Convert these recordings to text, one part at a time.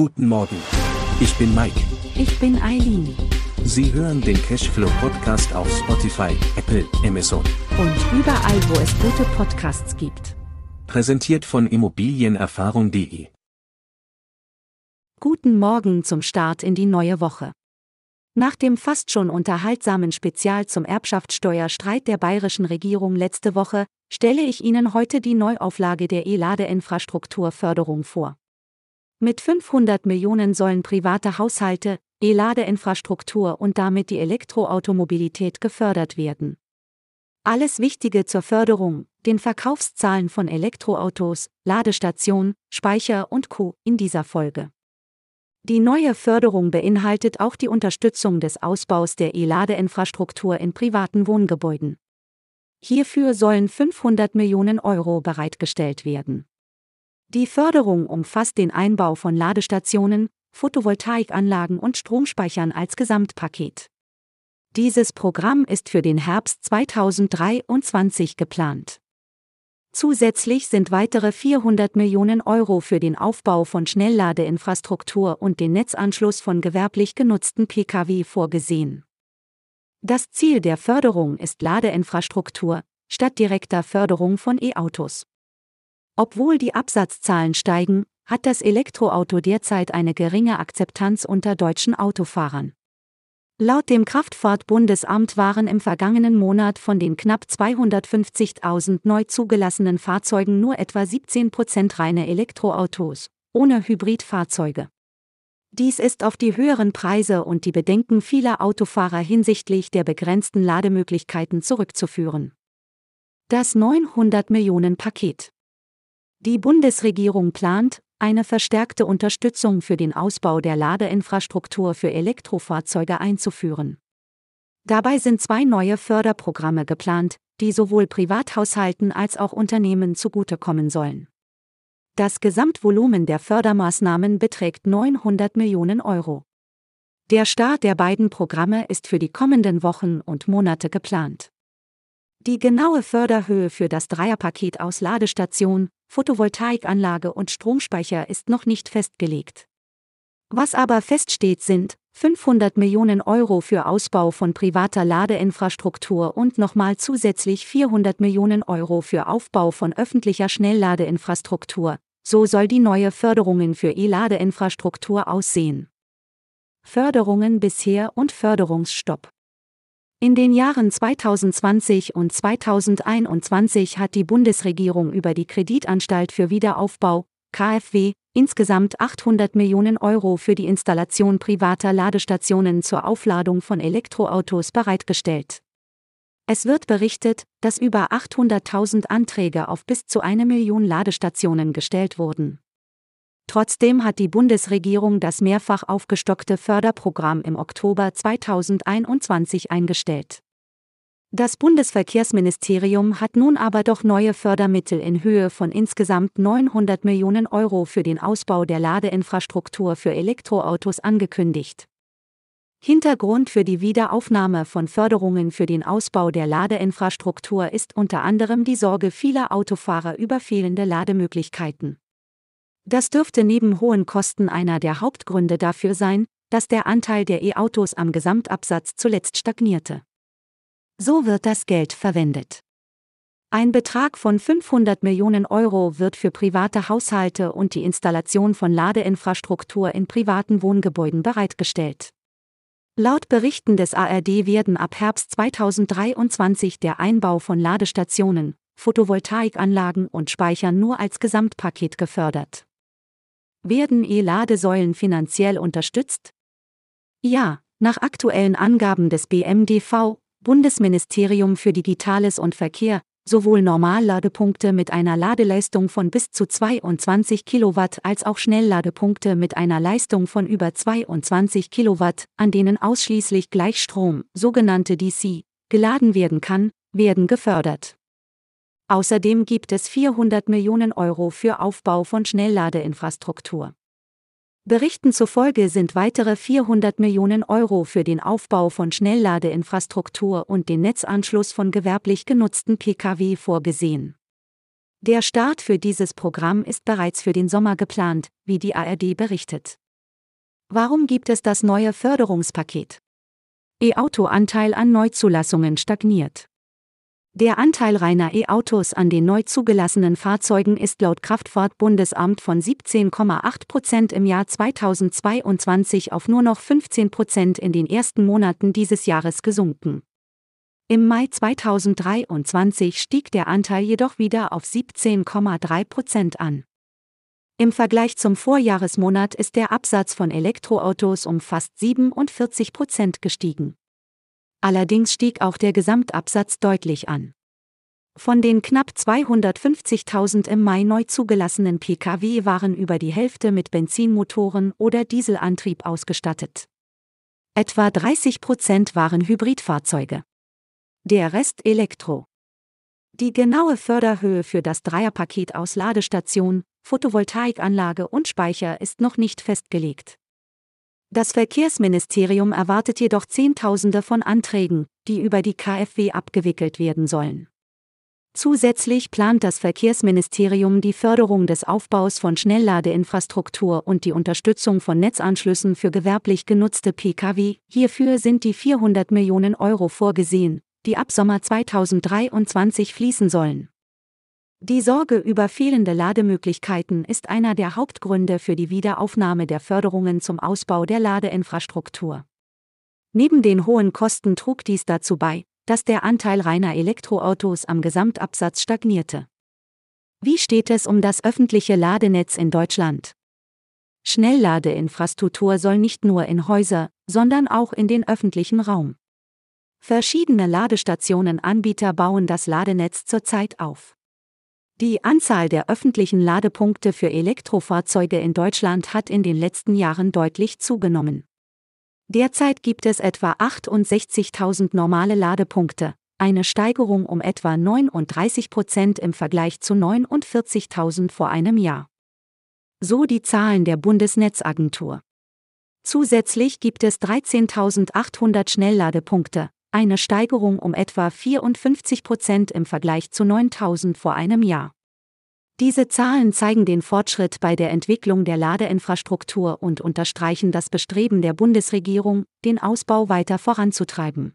Guten Morgen. Ich bin Mike. Ich bin Eileen. Sie hören den Cashflow Podcast auf Spotify, Apple, Amazon. Und überall, wo es gute Podcasts gibt. Präsentiert von Immobilienerfahrung.de. Guten Morgen zum Start in die neue Woche. Nach dem fast schon unterhaltsamen Spezial zum Erbschaftssteuerstreit der bayerischen Regierung letzte Woche stelle ich Ihnen heute die Neuauflage der E-Ladeinfrastrukturförderung vor. Mit 500 Millionen sollen private Haushalte, E-Ladeinfrastruktur und damit die Elektroautomobilität gefördert werden. Alles Wichtige zur Förderung, den Verkaufszahlen von Elektroautos, Ladestation, Speicher und Co. in dieser Folge. Die neue Förderung beinhaltet auch die Unterstützung des Ausbaus der E-Ladeinfrastruktur in privaten Wohngebäuden. Hierfür sollen 500 Millionen Euro bereitgestellt werden. Die Förderung umfasst den Einbau von Ladestationen, Photovoltaikanlagen und Stromspeichern als Gesamtpaket. Dieses Programm ist für den Herbst 2023 geplant. Zusätzlich sind weitere 400 Millionen Euro für den Aufbau von Schnellladeinfrastruktur und den Netzanschluss von gewerblich genutzten Pkw vorgesehen. Das Ziel der Förderung ist Ladeinfrastruktur, statt direkter Förderung von E-Autos. Obwohl die Absatzzahlen steigen, hat das Elektroauto derzeit eine geringe Akzeptanz unter deutschen Autofahrern. Laut dem Kraftfahrtbundesamt waren im vergangenen Monat von den knapp 250.000 neu zugelassenen Fahrzeugen nur etwa 17 Prozent reine Elektroautos, ohne Hybridfahrzeuge. Dies ist auf die höheren Preise und die Bedenken vieler Autofahrer hinsichtlich der begrenzten Lademöglichkeiten zurückzuführen. Das 900 Millionen Paket. Die Bundesregierung plant, eine verstärkte Unterstützung für den Ausbau der Ladeinfrastruktur für Elektrofahrzeuge einzuführen. Dabei sind zwei neue Förderprogramme geplant, die sowohl Privathaushalten als auch Unternehmen zugutekommen sollen. Das Gesamtvolumen der Fördermaßnahmen beträgt 900 Millionen Euro. Der Start der beiden Programme ist für die kommenden Wochen und Monate geplant. Die genaue Förderhöhe für das Dreierpaket aus Ladestation, Photovoltaikanlage und Stromspeicher ist noch nicht festgelegt. Was aber feststeht sind 500 Millionen Euro für Ausbau von privater Ladeinfrastruktur und nochmal zusätzlich 400 Millionen Euro für Aufbau von öffentlicher Schnellladeinfrastruktur. So soll die neue Förderungen für E-Ladeinfrastruktur aussehen. Förderungen bisher und Förderungsstopp. In den Jahren 2020 und 2021 hat die Bundesregierung über die Kreditanstalt für Wiederaufbau, KfW, insgesamt 800 Millionen Euro für die Installation privater Ladestationen zur Aufladung von Elektroautos bereitgestellt. Es wird berichtet, dass über 800.000 Anträge auf bis zu eine Million Ladestationen gestellt wurden. Trotzdem hat die Bundesregierung das mehrfach aufgestockte Förderprogramm im Oktober 2021 eingestellt. Das Bundesverkehrsministerium hat nun aber doch neue Fördermittel in Höhe von insgesamt 900 Millionen Euro für den Ausbau der Ladeinfrastruktur für Elektroautos angekündigt. Hintergrund für die Wiederaufnahme von Förderungen für den Ausbau der Ladeinfrastruktur ist unter anderem die Sorge vieler Autofahrer über fehlende Lademöglichkeiten. Das dürfte neben hohen Kosten einer der Hauptgründe dafür sein, dass der Anteil der E-Autos am Gesamtabsatz zuletzt stagnierte. So wird das Geld verwendet. Ein Betrag von 500 Millionen Euro wird für private Haushalte und die Installation von Ladeinfrastruktur in privaten Wohngebäuden bereitgestellt. Laut Berichten des ARD werden ab Herbst 2023 der Einbau von Ladestationen, Photovoltaikanlagen und Speichern nur als Gesamtpaket gefördert. Werden E-Ladesäulen finanziell unterstützt? Ja, nach aktuellen Angaben des BMDV, Bundesministerium für Digitales und Verkehr, sowohl Normalladepunkte mit einer Ladeleistung von bis zu 22 Kilowatt als auch Schnellladepunkte mit einer Leistung von über 22 Kilowatt, an denen ausschließlich Gleichstrom, sogenannte DC, geladen werden kann, werden gefördert. Außerdem gibt es 400 Millionen Euro für Aufbau von Schnellladeinfrastruktur. Berichten zufolge sind weitere 400 Millionen Euro für den Aufbau von Schnellladeinfrastruktur und den Netzanschluss von gewerblich genutzten Pkw vorgesehen. Der Start für dieses Programm ist bereits für den Sommer geplant, wie die ARD berichtet. Warum gibt es das neue Förderungspaket? E-Auto-Anteil an Neuzulassungen stagniert. Der Anteil reiner E-Autos an den neu zugelassenen Fahrzeugen ist laut Kraftfahrtbundesamt von 17,8 Prozent im Jahr 2022 auf nur noch 15 Prozent in den ersten Monaten dieses Jahres gesunken. Im Mai 2023 stieg der Anteil jedoch wieder auf 17,3 Prozent an. Im Vergleich zum Vorjahresmonat ist der Absatz von Elektroautos um fast 47 Prozent gestiegen. Allerdings stieg auch der Gesamtabsatz deutlich an. Von den knapp 250.000 im Mai neu zugelassenen Pkw waren über die Hälfte mit Benzinmotoren oder Dieselantrieb ausgestattet. Etwa 30 Prozent waren Hybridfahrzeuge. Der Rest Elektro. Die genaue Förderhöhe für das Dreierpaket aus Ladestation, Photovoltaikanlage und Speicher ist noch nicht festgelegt. Das Verkehrsministerium erwartet jedoch Zehntausende von Anträgen, die über die KfW abgewickelt werden sollen. Zusätzlich plant das Verkehrsministerium die Förderung des Aufbaus von Schnellladeinfrastruktur und die Unterstützung von Netzanschlüssen für gewerblich genutzte Pkw. Hierfür sind die 400 Millionen Euro vorgesehen, die ab Sommer 2023 fließen sollen. Die Sorge über fehlende Lademöglichkeiten ist einer der Hauptgründe für die Wiederaufnahme der Förderungen zum Ausbau der Ladeinfrastruktur. Neben den hohen Kosten trug dies dazu bei, dass der Anteil reiner Elektroautos am Gesamtabsatz stagnierte. Wie steht es um das öffentliche Ladenetz in Deutschland? Schnellladeinfrastruktur soll nicht nur in Häuser, sondern auch in den öffentlichen Raum. Verschiedene Ladestationenanbieter bauen das Ladenetz zurzeit auf. Die Anzahl der öffentlichen Ladepunkte für Elektrofahrzeuge in Deutschland hat in den letzten Jahren deutlich zugenommen. Derzeit gibt es etwa 68.000 normale Ladepunkte, eine Steigerung um etwa 39 Prozent im Vergleich zu 49.000 vor einem Jahr. So die Zahlen der Bundesnetzagentur. Zusätzlich gibt es 13.800 Schnellladepunkte, eine Steigerung um etwa 54 Prozent im Vergleich zu 9000 vor einem Jahr. Diese Zahlen zeigen den Fortschritt bei der Entwicklung der Ladeinfrastruktur und unterstreichen das Bestreben der Bundesregierung, den Ausbau weiter voranzutreiben.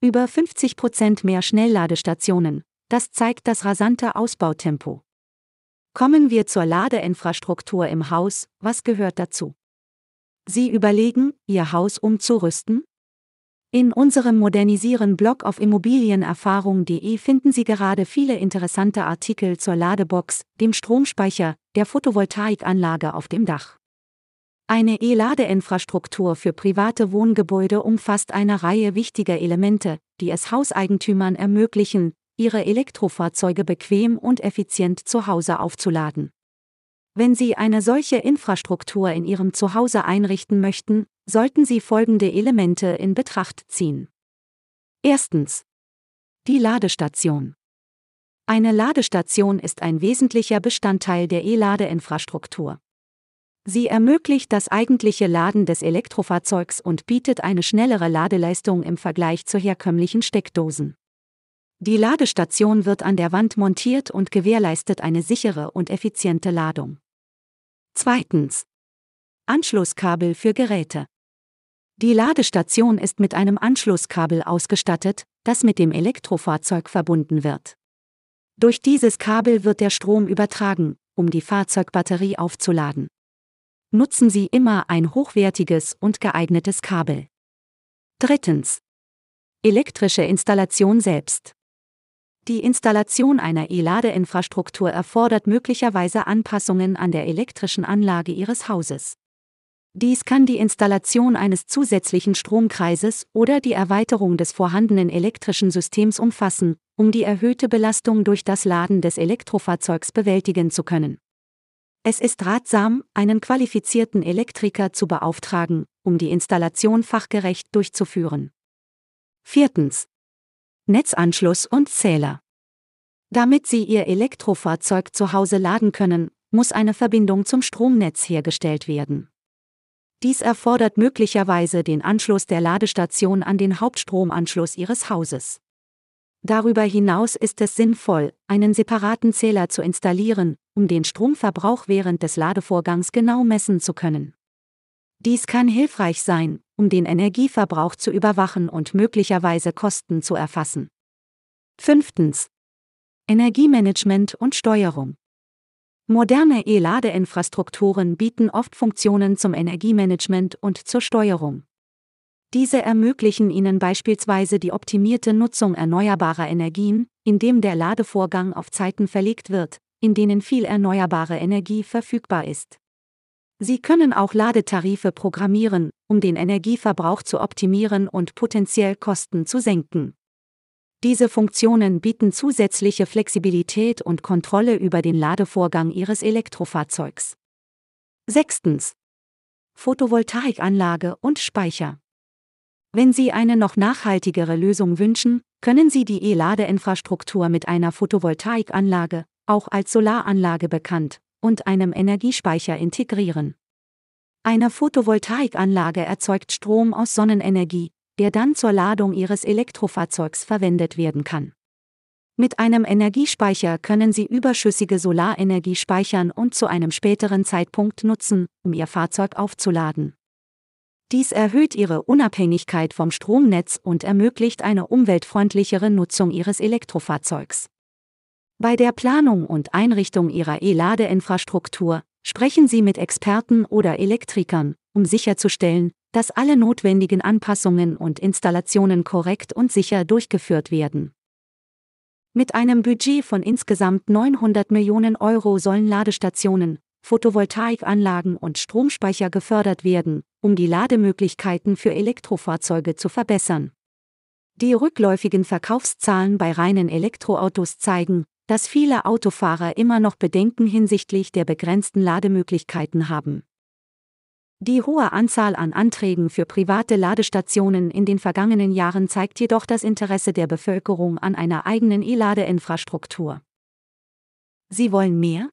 Über 50 Prozent mehr Schnellladestationen, das zeigt das rasante Ausbautempo. Kommen wir zur Ladeinfrastruktur im Haus, was gehört dazu? Sie überlegen, Ihr Haus umzurüsten? In unserem Modernisieren Blog auf immobilienerfahrung.de finden Sie gerade viele interessante Artikel zur Ladebox, dem Stromspeicher, der Photovoltaikanlage auf dem Dach. Eine E-Ladeinfrastruktur für private Wohngebäude umfasst eine Reihe wichtiger Elemente, die es Hauseigentümern ermöglichen, ihre Elektrofahrzeuge bequem und effizient zu Hause aufzuladen. Wenn Sie eine solche Infrastruktur in Ihrem Zuhause einrichten möchten, sollten Sie folgende Elemente in Betracht ziehen. Erstens. Die Ladestation. Eine Ladestation ist ein wesentlicher Bestandteil der E-Ladeinfrastruktur. Sie ermöglicht das eigentliche Laden des Elektrofahrzeugs und bietet eine schnellere Ladeleistung im Vergleich zu herkömmlichen Steckdosen. Die Ladestation wird an der Wand montiert und gewährleistet eine sichere und effiziente Ladung. Zweitens. Anschlusskabel für Geräte. Die Ladestation ist mit einem Anschlusskabel ausgestattet, das mit dem Elektrofahrzeug verbunden wird. Durch dieses Kabel wird der Strom übertragen, um die Fahrzeugbatterie aufzuladen. Nutzen Sie immer ein hochwertiges und geeignetes Kabel. Drittens. Elektrische Installation selbst. Die Installation einer E-Ladeinfrastruktur erfordert möglicherweise Anpassungen an der elektrischen Anlage Ihres Hauses. Dies kann die Installation eines zusätzlichen Stromkreises oder die Erweiterung des vorhandenen elektrischen Systems umfassen, um die erhöhte Belastung durch das Laden des Elektrofahrzeugs bewältigen zu können. Es ist ratsam, einen qualifizierten Elektriker zu beauftragen, um die Installation fachgerecht durchzuführen. Viertens. Netzanschluss und Zähler. Damit Sie Ihr Elektrofahrzeug zu Hause laden können, muss eine Verbindung zum Stromnetz hergestellt werden. Dies erfordert möglicherweise den Anschluss der Ladestation an den Hauptstromanschluss Ihres Hauses. Darüber hinaus ist es sinnvoll, einen separaten Zähler zu installieren, um den Stromverbrauch während des Ladevorgangs genau messen zu können. Dies kann hilfreich sein, um den Energieverbrauch zu überwachen und möglicherweise Kosten zu erfassen. Fünftens. Energiemanagement und Steuerung. Moderne E-Ladeinfrastrukturen bieten oft Funktionen zum Energiemanagement und zur Steuerung. Diese ermöglichen Ihnen beispielsweise die optimierte Nutzung erneuerbarer Energien, indem der Ladevorgang auf Zeiten verlegt wird, in denen viel erneuerbare Energie verfügbar ist. Sie können auch Ladetarife programmieren, um den Energieverbrauch zu optimieren und potenziell Kosten zu senken. Diese Funktionen bieten zusätzliche Flexibilität und Kontrolle über den Ladevorgang Ihres Elektrofahrzeugs. Sechstens. Photovoltaikanlage und Speicher. Wenn Sie eine noch nachhaltigere Lösung wünschen, können Sie die E-Ladeinfrastruktur mit einer Photovoltaikanlage, auch als Solaranlage bekannt, und einem Energiespeicher integrieren. Eine Photovoltaikanlage erzeugt Strom aus Sonnenenergie, der dann zur Ladung Ihres Elektrofahrzeugs verwendet werden kann. Mit einem Energiespeicher können Sie überschüssige Solarenergie speichern und zu einem späteren Zeitpunkt nutzen, um Ihr Fahrzeug aufzuladen. Dies erhöht Ihre Unabhängigkeit vom Stromnetz und ermöglicht eine umweltfreundlichere Nutzung Ihres Elektrofahrzeugs. Bei der Planung und Einrichtung Ihrer E-Ladeinfrastruktur sprechen Sie mit Experten oder Elektrikern, um sicherzustellen, dass alle notwendigen Anpassungen und Installationen korrekt und sicher durchgeführt werden. Mit einem Budget von insgesamt 900 Millionen Euro sollen Ladestationen, Photovoltaikanlagen und Stromspeicher gefördert werden, um die Lademöglichkeiten für Elektrofahrzeuge zu verbessern. Die rückläufigen Verkaufszahlen bei reinen Elektroautos zeigen, dass viele Autofahrer immer noch Bedenken hinsichtlich der begrenzten Lademöglichkeiten haben. Die hohe Anzahl an Anträgen für private Ladestationen in den vergangenen Jahren zeigt jedoch das Interesse der Bevölkerung an einer eigenen E-Ladeinfrastruktur. Sie wollen mehr?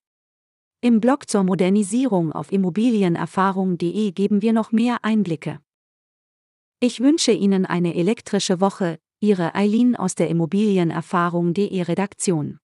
Im Blog zur Modernisierung auf immobilienerfahrung.de geben wir noch mehr Einblicke. Ich wünsche Ihnen eine elektrische Woche, Ihre Eileen aus der Immobilienerfahrung.de Redaktion.